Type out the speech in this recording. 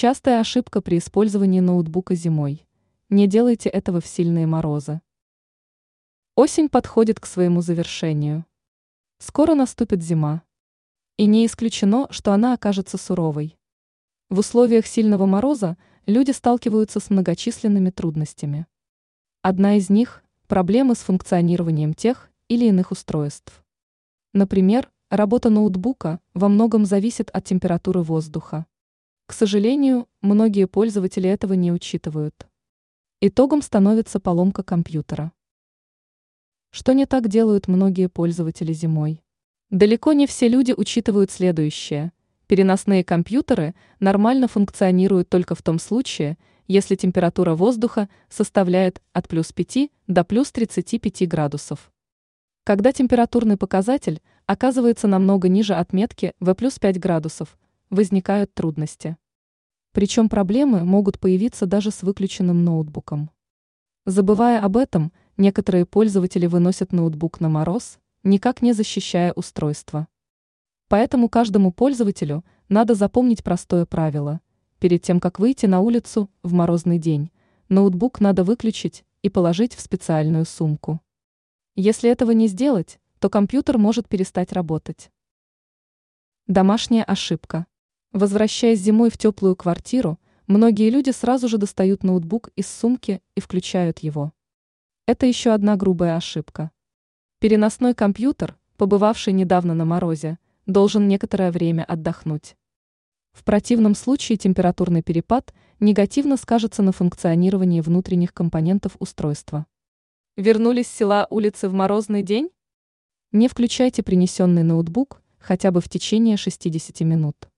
Частая ошибка при использовании ноутбука зимой. Не делайте этого в сильные морозы. Осень подходит к своему завершению. Скоро наступит зима. И не исключено, что она окажется суровой. В условиях сильного мороза люди сталкиваются с многочисленными трудностями. Одна из них – проблемы с функционированием тех или иных устройств. Например, работа ноутбука во многом зависит от температуры воздуха. К сожалению, многие пользователи этого не учитывают. Итогом становится поломка компьютера. Что не так делают многие пользователи зимой? Далеко не все люди учитывают следующее. Переносные компьютеры нормально функционируют только в том случае, если температура воздуха составляет от плюс 5 до плюс 35 градусов. Когда температурный показатель оказывается намного ниже отметки в плюс 5 градусов, возникают трудности. Причем проблемы могут появиться даже с выключенным ноутбуком. Забывая об этом, некоторые пользователи выносят ноутбук на мороз, никак не защищая устройство. Поэтому каждому пользователю надо запомнить простое правило. Перед тем, как выйти на улицу в морозный день, ноутбук надо выключить и положить в специальную сумку. Если этого не сделать, то компьютер может перестать работать. Домашняя ошибка. Возвращаясь зимой в теплую квартиру, многие люди сразу же достают ноутбук из сумки и включают его. Это еще одна грубая ошибка. Переносной компьютер, побывавший недавно на морозе, должен некоторое время отдохнуть. В противном случае температурный перепад негативно скажется на функционировании внутренних компонентов устройства. Вернулись с села улицы в морозный день? Не включайте принесенный ноутбук хотя бы в течение 60 минут.